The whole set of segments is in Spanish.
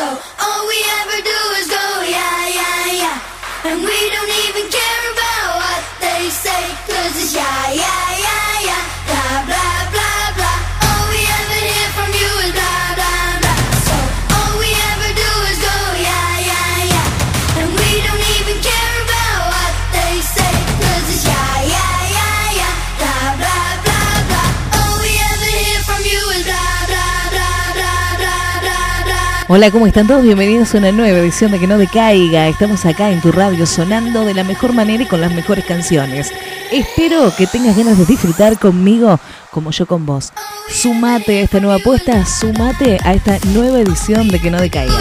So all we ever do is go, yeah, yeah, yeah. And we don't even care about what they say, cause it's yeah, yeah. Hola, ¿cómo están todos? Bienvenidos a una nueva edición de Que no decaiga. Estamos acá en tu radio sonando de la mejor manera y con las mejores canciones. Espero que tengas ganas de disfrutar conmigo como yo con vos. Sumate a esta nueva apuesta, sumate a esta nueva edición de Que no decaiga.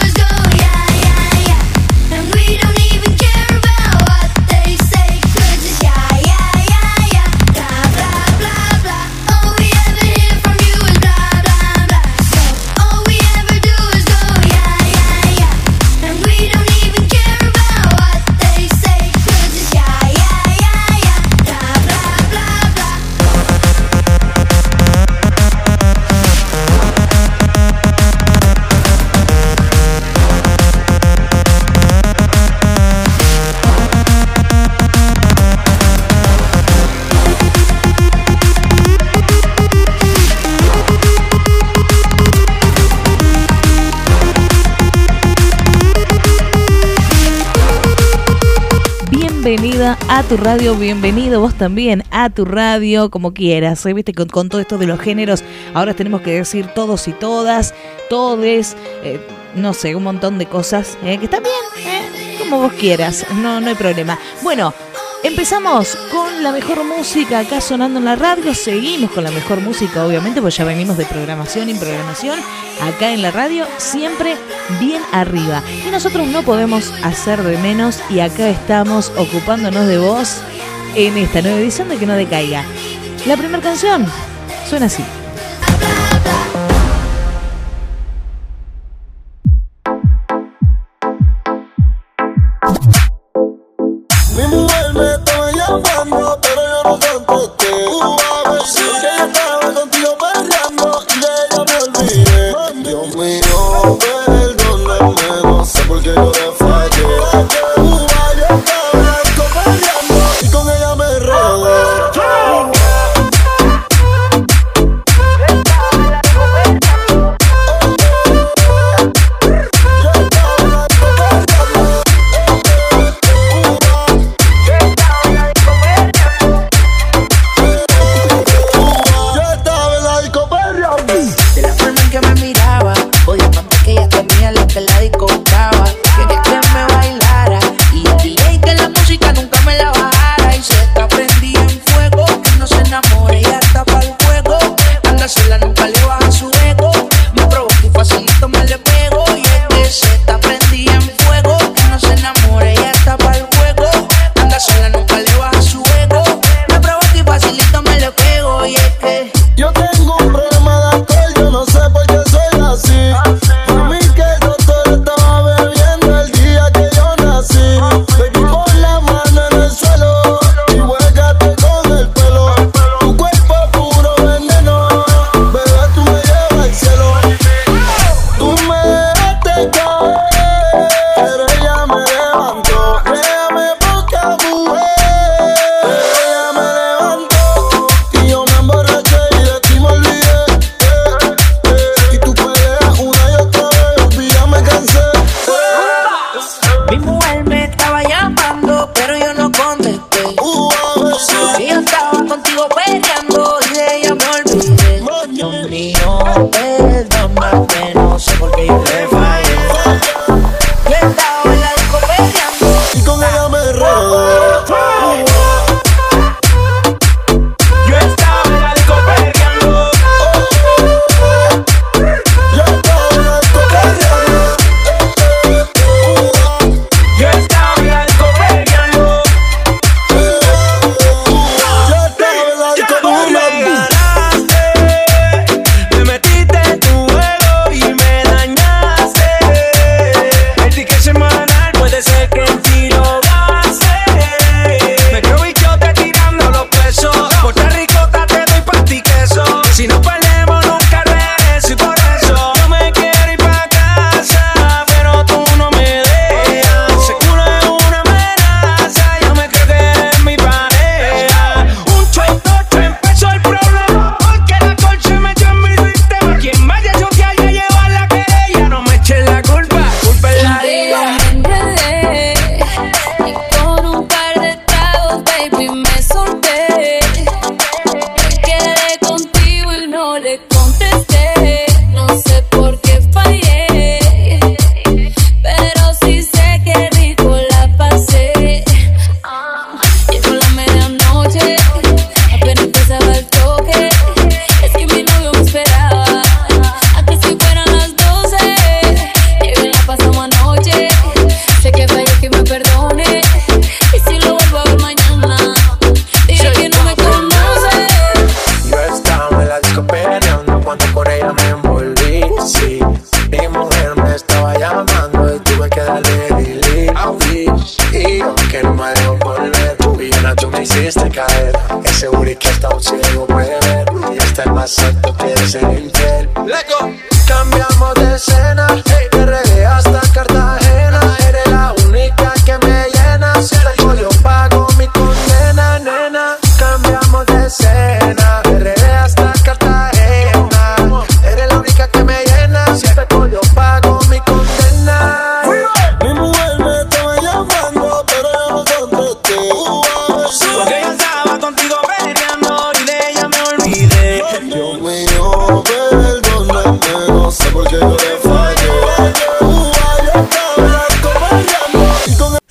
A tu radio, bienvenido vos también a tu radio, como quieras. ¿eh? Viste, con, todo esto de los géneros, ahora tenemos que decir todos y todas, todes, eh, no sé, un montón de cosas, ¿eh? que está bien, como vos quieras, no, no hay problema. Bueno, Empezamos con la mejor música acá sonando en la radio. Seguimos con la mejor música, obviamente, porque ya venimos de programación y programación. Acá en la radio, siempre bien arriba. Y nosotros no podemos hacer de menos. Y acá estamos ocupándonos de vos en esta nueva edición de Que No Decaiga. La primera canción suena así.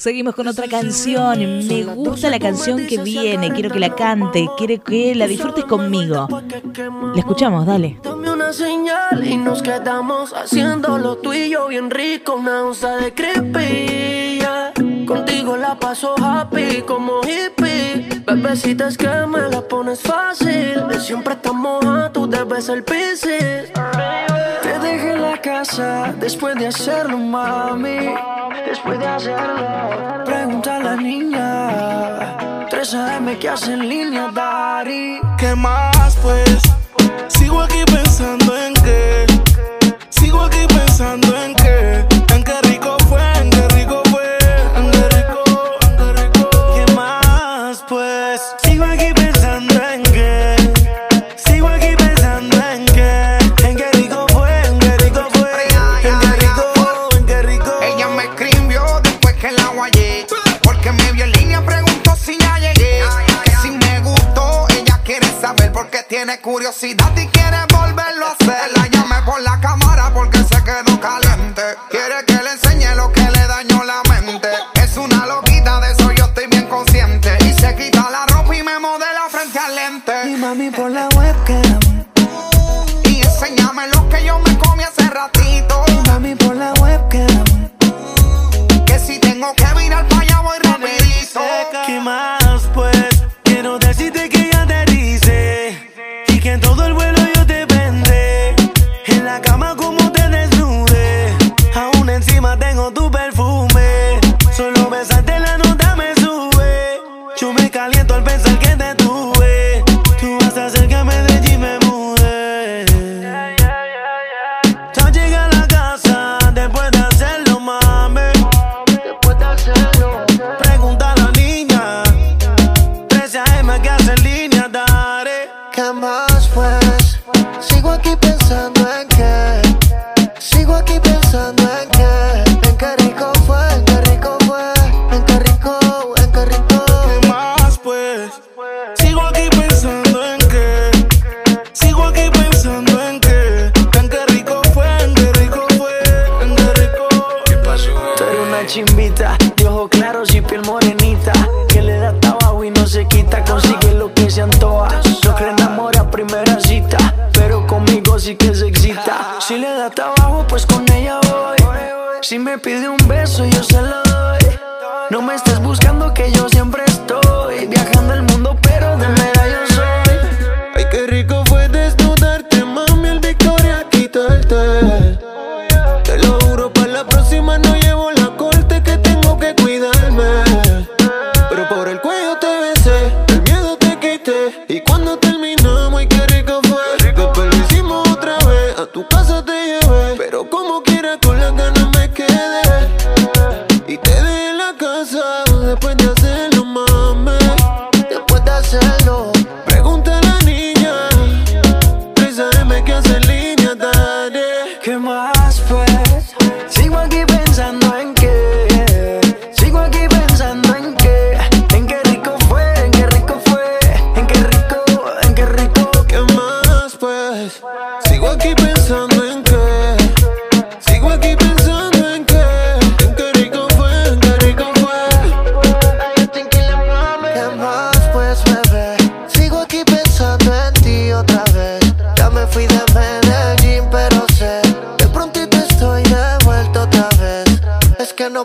Seguimos con otra canción. Me gusta la canción que viene. Quiero que la cante. Quiero que la disfrutes conmigo. La escuchamos, dale. Dame una señal y nos quedamos haciendo lo tuyo bien rico. Una onza de creepy. Contigo la paso happy como hippie. Bebecitas que me la pones fácil. Siempre estamos a tú debes ser piscis después de hacerlo, mami? Después de hacerlo, pregunta a la niña. 3 AM que hace en línea, Dari. ¿Qué más, pues? Sigo aquí pensando en qué. Sigo aquí pensando en qué. curiosidad y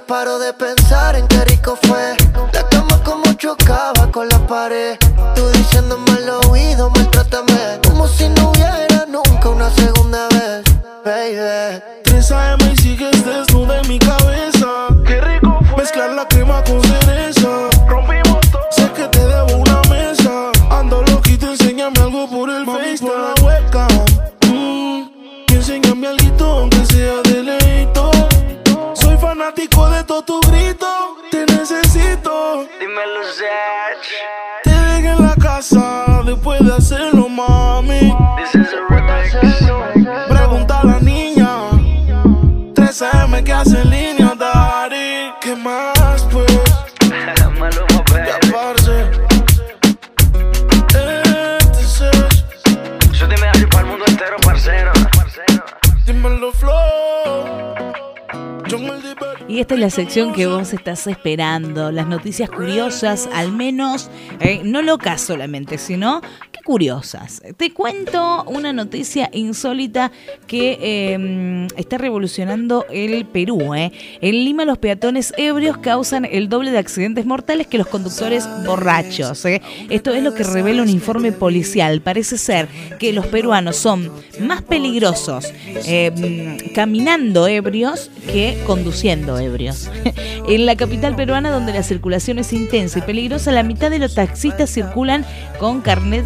paro de pensar. Esta es la sección que vos estás esperando, las noticias curiosas, al menos, eh, no locas solamente, sino curiosas. Te cuento una noticia insólita que eh, está revolucionando el Perú. eh. En Lima los peatones ebrios causan el doble de accidentes mortales que los conductores borrachos. eh. Esto es lo que revela un informe policial. Parece ser que los peruanos son más peligrosos mm, caminando ebrios que conduciendo ebrios. en la capital peruana, donde la circulación es intensa y peligrosa, la mitad de los taxistas circulan con carnet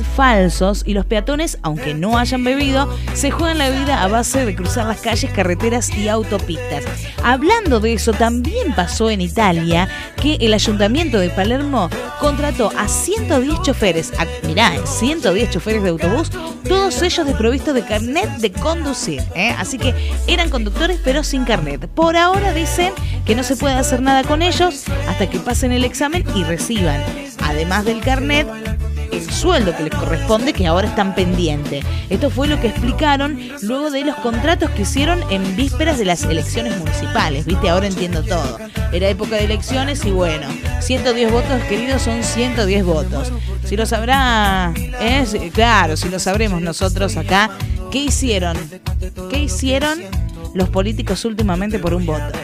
y los peatones, aunque no hayan bebido, se juegan la vida a base de cruzar las calles, carreteras y autopistas. Hablando de eso, también pasó en Italia que el ayuntamiento de Palermo contrató a 110 choferes, a, mirá, eh, 110 choferes de autobús, todos ellos desprovistos de carnet de conducir. ¿eh? Así que eran conductores pero sin carnet. Por ahora dicen que no se puede hacer nada con ellos hasta que pasen el examen y reciban, además del carnet, el sueldo que les corresponde que ahora están pendientes. Esto fue lo que explicaron luego de los contratos que hicieron en vísperas de las elecciones municipales. Viste, ahora entiendo todo. Era época de elecciones y bueno, 110 votos queridos son 110 votos. Si lo sabrá, es claro, si lo sabremos nosotros acá, ¿qué hicieron? ¿Qué hicieron? Los políticos últimamente por un voto.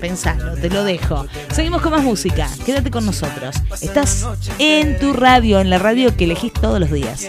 Pensalo, te lo dejo. Seguimos con más música. Quédate con nosotros. Estás en tu radio, en la radio que elegís todos los días.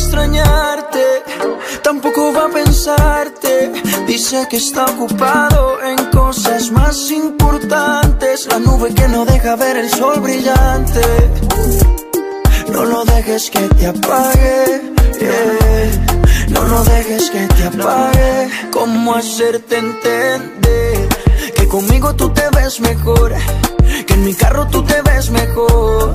Extrañarte, tampoco va a pensarte. Dice que está ocupado en cosas más importantes. La nube que no deja ver el sol brillante. No lo dejes que te apague. No lo dejes que te apague. ¿Cómo hacerte entender que conmigo tú te ves mejor? Que en mi carro tú te ves mejor.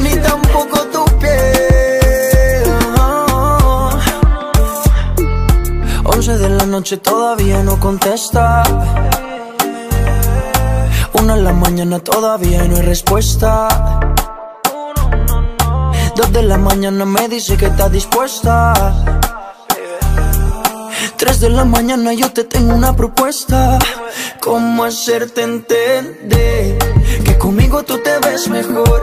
ni tampoco tu piel. Ah. Once de la noche todavía no contesta. Una en la mañana todavía no hay respuesta. Dos de la mañana me dice que está dispuesta. Tres de la mañana yo te tengo una propuesta. ¿Cómo hacerte entender que conmigo tú te ves mejor?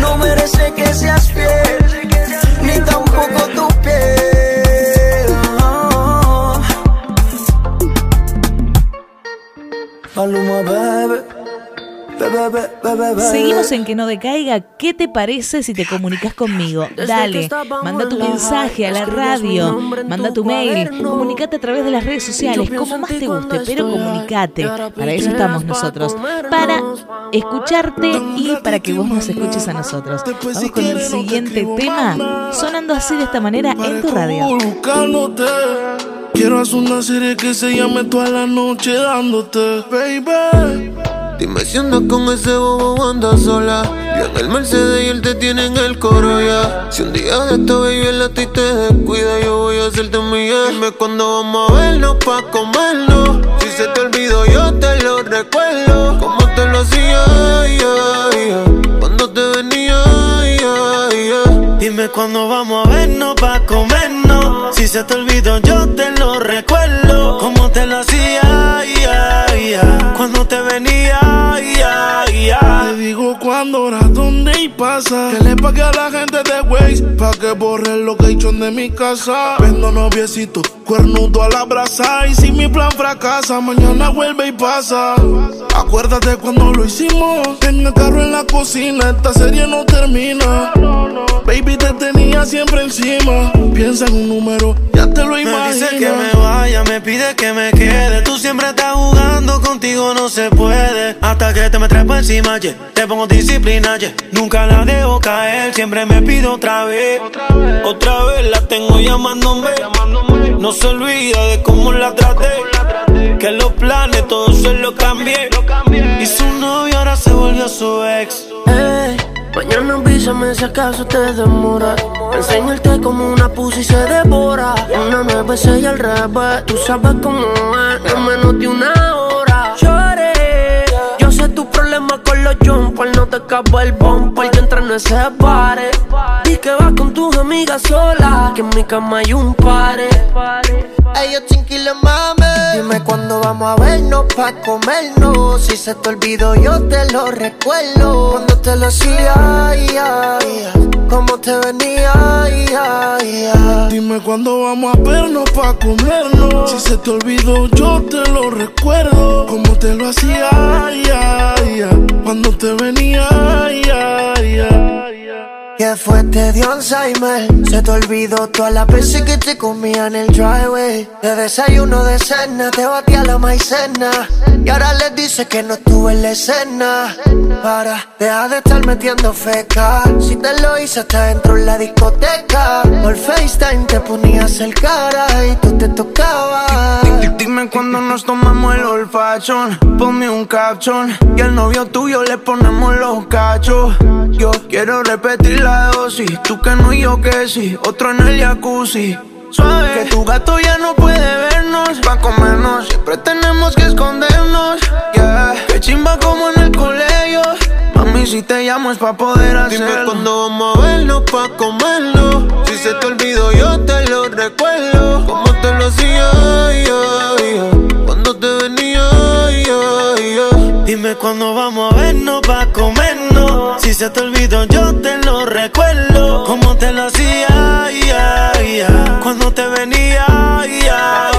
No merece que seas fiel, ni tampoco tu piel. Maluma, bebé. Seguimos en que no decaiga. ¿Qué te parece si te comunicas conmigo? Dale, manda tu mensaje a la radio, manda tu mail, comunicate a través de las redes sociales, como más te guste, pero comunicate. Para eso estamos nosotros, para escucharte y para que vos nos escuches a nosotros. Vamos con el siguiente tema, sonando así de esta manera en tu radio. Quiero hacer una serie que se llame toda la noche dándote, baby. Dime si andas con ese bobo andas sola. Yo en el Mercedes y él te tiene en el coro ya. Si un día de esta baby el a ti te descuida, yo voy a hacerte un millón. Dime cuándo vamos a vernos pa' comernos. Si se te olvidó, yo te lo recuerdo. Como te lo hacía, ya, ya. Cuando te venía. Dime cuándo vamos a vernos pa' comernos. Si se te olvidó, yo te lo pasa. Que le pague a la gente de Waze pa' que borre el location de mi casa. Vendo noviecito, cuernudo a la brasa. Y si mi plan fracasa, mañana vuelve y pasa. Acuérdate cuando lo hicimos. En el carro en la cocina, esta serie no termina. Baby, te tenía siempre encima. Piensa en un número, ya te lo Me imaginas. dice que me vaya, me pide que me quede. Tú siempre estás jugando, contigo no se puede. Hasta que te me trepo encima, yeah. te pongo disciplina, yeah. Nunca la dejo caer, siempre me pido otra vez. Otra vez la tengo llamándome. No se olvida de cómo la traté. Que los planes todos se los cambié. Y su novio ahora se volvió su ex. Mañana avísame si acaso te demora. Enseñarte como una pussy se devora. Una nueva y al revés. Tú sabes cómo es, en menos de una hora. Lloré. Yo sé tu problema con los jumpers. No te acabo el bumper. Yo entro en ese pare. Y que vas con tus amigas sola. Que en mi cama hay un pare. Ellos tranquilos, mami. Dime cuándo vamos a vernos pa' comernos. Si se te olvidó, yo te lo recuerdo. Cuando te lo hacía, ya, ya. Como te venía, ya, ya. Dime cuándo vamos a vernos pa' comernos. Si se te olvidó, yo te lo recuerdo. Como te lo hacía, ya, ya. Cuando te venía, ¿Qué fue? Te dio Alzheimer. Se te olvidó todas las veces que te comía en el driveway. De desayuno de cena, te batía la maicena. Y ahora les dice que no estuve en la escena. Para, deja de estar metiendo feca. Si te lo hice hasta dentro en la discoteca. Por FaceTime te ponías el cara y tú te tocabas. Dime cuándo nos tomamos el olfachón. Ponme un caption. Y al novio tuyo le ponemos los cachos. Yo quiero repetir la dosis. Tú que no y yo que sí. Otro en el jacuzzi. Suave. Que tu gato ya no puede vernos. Pa' comernos. Siempre tenemos que escondernos. Yeah. Que chimba como en el colegio. Mami, si te llamo es pa' poder hacerlo. Dime cuándo vamos a vernos pa' comernos. Si se te olvidó, yo te lo recuerdo. Cuándo vamos a vernos pa' comernos. Si se te olvidó, yo te lo recuerdo. Como te lo hacía, ya, ya. Cuando te venía, ya.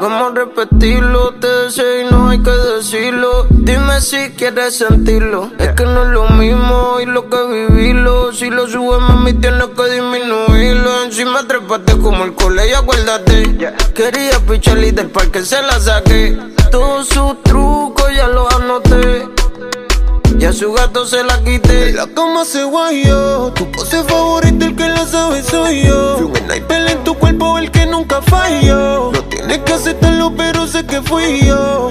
Vamos a repetirlo, te deseo y no hay que vacilo. Dime quieres sentirlo. Es que no es lo mismo y lo que vivirlo. Si lo subes, mami, tienes que disminuirlo. Encima trepaste como el colegio, acuérdate. Quería picharle y del parque se la saqué. Todos sus trucos ya los anoté. Y a su gato se la quité. La cama se guayó. Tu pose favorita, el que la sabe soy yo. Fui un sniper en tu cuerpo, el que nunca falló. No tienes que aceptarlo, pero sé que fui yo.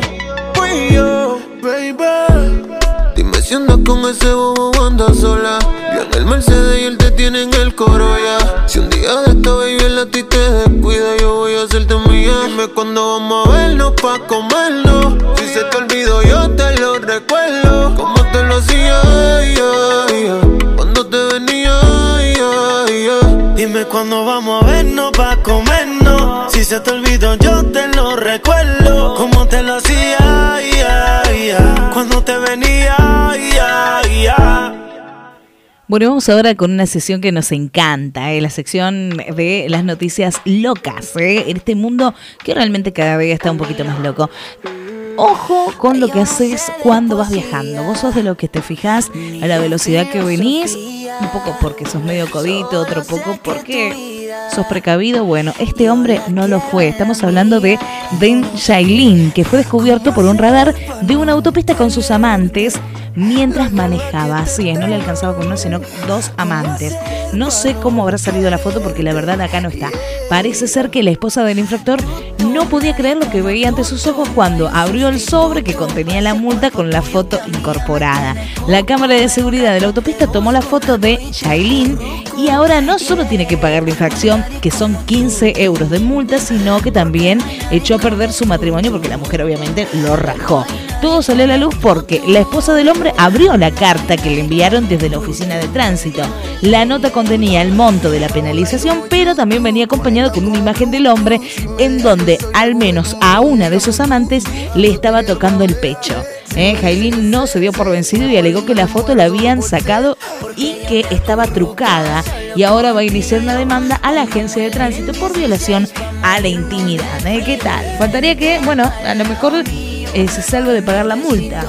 Fui yo, baby. Dime si andas con ese bobo o andas sola. Yo en el Mercedes y él te tiene en el coro ya. Si un día de esta baby el a ti te descuida, yo voy a hacerte mía. Dime cuándo vamos a vernos pa' comernos. Si se te olvidó, yo te lo recuerdo. Como te lo hacía, yeah, yeah. cuando te venía, yeah. Dime cuándo vamos a vernos pa' comernos. Si se te olvidó, yo te lo recuerdo. Como te lo hacía, cuando te venía, yeah, yeah. Bueno, vamos ahora con una sesión que nos encanta, ¿eh? la sección de las noticias locas, ¿eh? en este mundo que realmente cada día está un poquito más loco. Ojo con lo que haces cuando vas viajando. Vos sos de lo que te fijas a la velocidad que venís, un poco porque sos medio codito, otro poco porque sos precavido. Bueno, este hombre no lo fue. Estamos hablando de Den Shailin, que fue descubierto por un radar de una autopista con sus amantes mientras manejaba. Así es, no le alcanzaba con uno, sino dos amantes. No sé cómo habrá salido la foto porque la verdad acá no está. Parece ser que la esposa del infractor no podía creer lo que veía ante sus ojos cuando abrió el sobre que contenía la multa con la foto incorporada. La cámara de seguridad de la autopista tomó la foto de Shailin y ahora no solo tiene que pagar la infracción, que son 15 euros de multa, sino que también echó a perder su matrimonio porque la mujer obviamente lo rajó. Todo salió a la luz porque la esposa del hombre abrió la carta que le enviaron desde la oficina de tránsito. La nota contenía el monto de la penalización, pero también venía acompañado con una imagen del hombre en donde al menos a una de sus amantes le estaba tocando el pecho. Eh, Jailin no se dio por vencido y alegó que la foto la habían sacado y que estaba trucada y ahora va a iniciar una demanda a la agencia de tránsito por violación a la intimidad. ¿eh? ¿Qué tal? Faltaría que, bueno, a lo mejor eh, se salve de pagar la multa.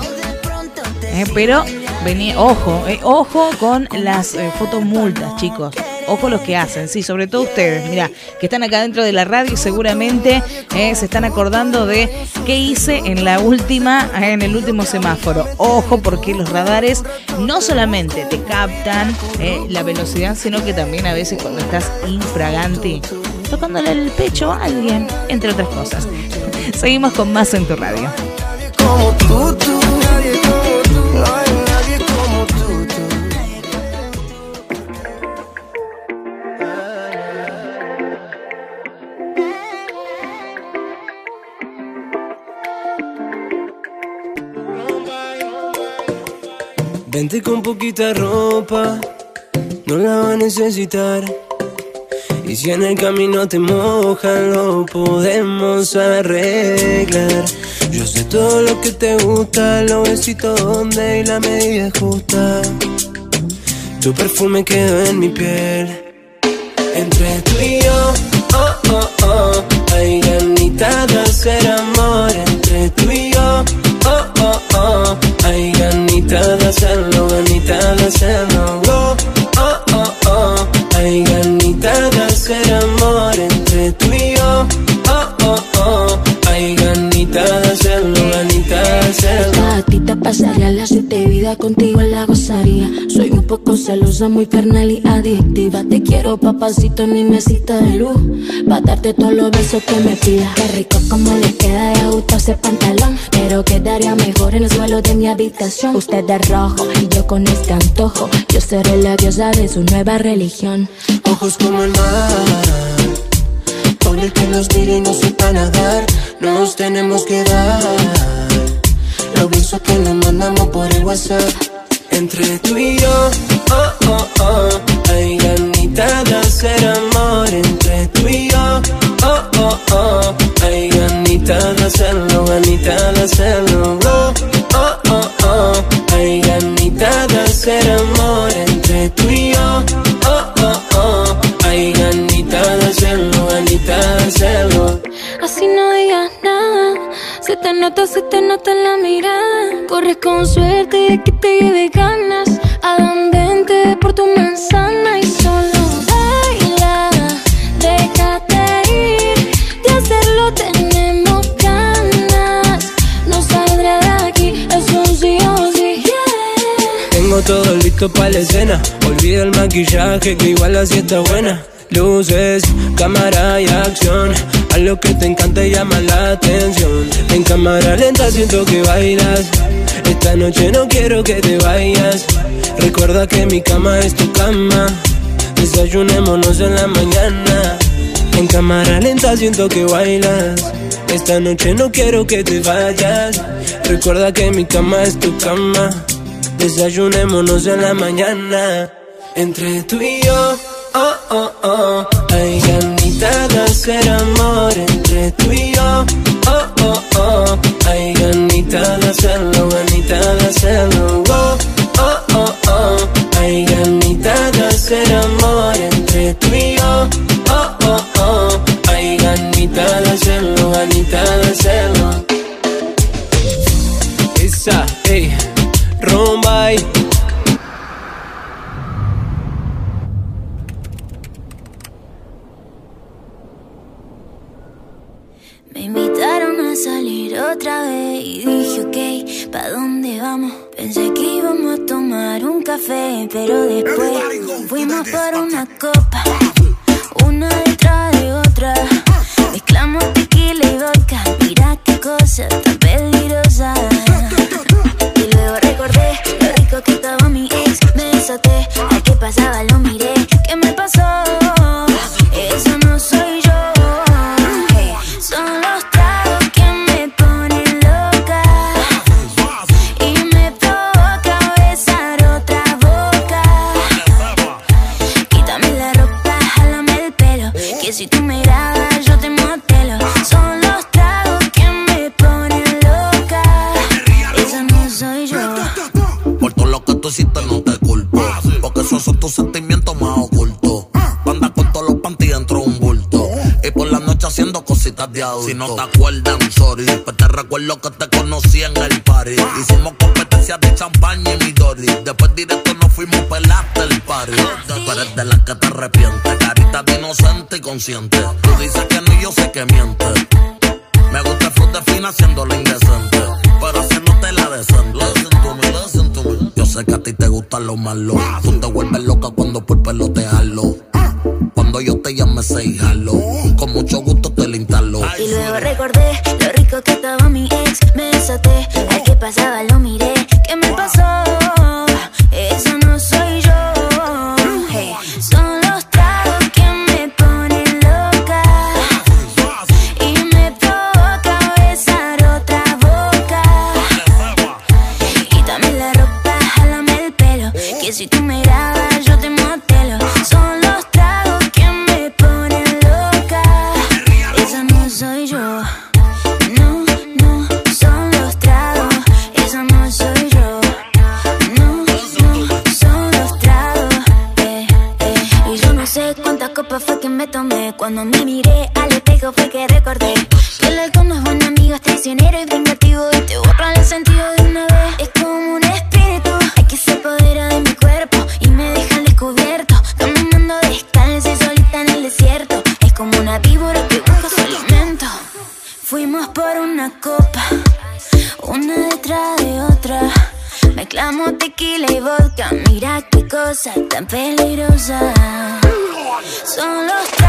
Eh, pero venía, ojo, eh, ojo con las eh, fotos multas, chicos. Ojo los que hacen, sí, sobre todo ustedes, mira, que están acá dentro de la radio y seguramente se están acordando de qué hice en la última, en el último semáforo. Ojo, porque los radares no solamente te captan la velocidad, sino que también a veces cuando estás infragante, tocándole el pecho a alguien, entre otras cosas. Seguimos con más en tu radio. Nadie como tú. Vente con poquita ropa, no la va a necesitar. Y si en el camino te mojan, lo podemos arreglar. Yo sé todo lo que te gusta, los besitos donde y la medida justa. Tu perfume quedó en mi piel. Entre tú y yo, oh, oh, oh, hay ganitas de hacer amor. Entre tú y yo, oh, oh, oh, hay ganitas de hacerlo, hacerlo. Poco celosa, muy carnal y adictiva. Te quiero, papacito, ni mesita de luz. Pa' darte todos los besos que me pidas. Qué rico como le queda de gusto ese pantalón. Pero quedaría mejor en el suelo de mi habitación. Usted de rojo y yo con este antojo. Yo seré la diosa de su nueva religión. Ojos como el mar, por el que nos tire y no sepa nadar, nos tenemos que dar. Los besos que nos mandamos por el WhatsApp. Entre tú y yo, oh, oh, oh, hay ganitas de hacer amor. Entre tú y yo, oh, oh, oh, hay ganitas de hacerlo, ganitas de hacerlo. Oh, oh, oh, hay ganitas de hacer amor. Entre tú y yo, oh, oh, oh, Se te noto, se te nota en la mirada. Corres con suerte de que te lleve ganas. Adandente por tu manzana y solo baila. Déjate ir, de hacerlo tenemos ganas. No saldrá de aquí, es un sí o sí. Yeah. Tengo todo listo para la escena. Olvida el maquillaje que igual así está buena. Luces, cámara y acción. A lo que te encanta y llama la atención. En cámara lenta siento que bailas. Esta noche no quiero que te vayas. Recuerda que mi cama es tu cama. Desayunémonos en la mañana. En cámara lenta siento que bailas. Esta noche no quiero que te vayas. Recuerda que mi cama es tu cama. Desayunémonos en la mañana. Entre tú y yo, oh, oh. Hay ganita de hacer amor entre tú y yo, oh, oh, oh. Hay ganita de hacerlo, ganita de hacerlo, oh, oh, oh, oh. Hay ganita de hacer amor entre tú y yo, oh, oh, oh. Hay ganita de hacerlo, ganita de café, pero después fuimos por una copa, una detrás de otra. Mezclamos tequila y vodka, mira qué cosa tan peligrosa. Y luego recordé lo rico que estaba mi ex, me desaté, de adulto. Si no te acuerdas, I'm sorry. Pues te recuerdo que te conocí en el party. Hicimos competencia de champaña y Midori. Después directo nos fuimos pelaste el party. Tú eres de las que te arrepientes. Carita de inocente y consciente. Tú dices que no y yo sé que mientes. Me gusta el de fina haciéndolo indecente. Pero haciéndote la decente. Listen to me, listen to me. Yo sé que a ti te gustan los malos. Tú te vuelves loca cuando por pelo te jalo. Cuando yo te llame, se jalo. Con mucho gusto Y luego recordé lo rico que estaba mi ex. Me desaté, al que pasaba lo miré. Cosa tan peligrosa. Son los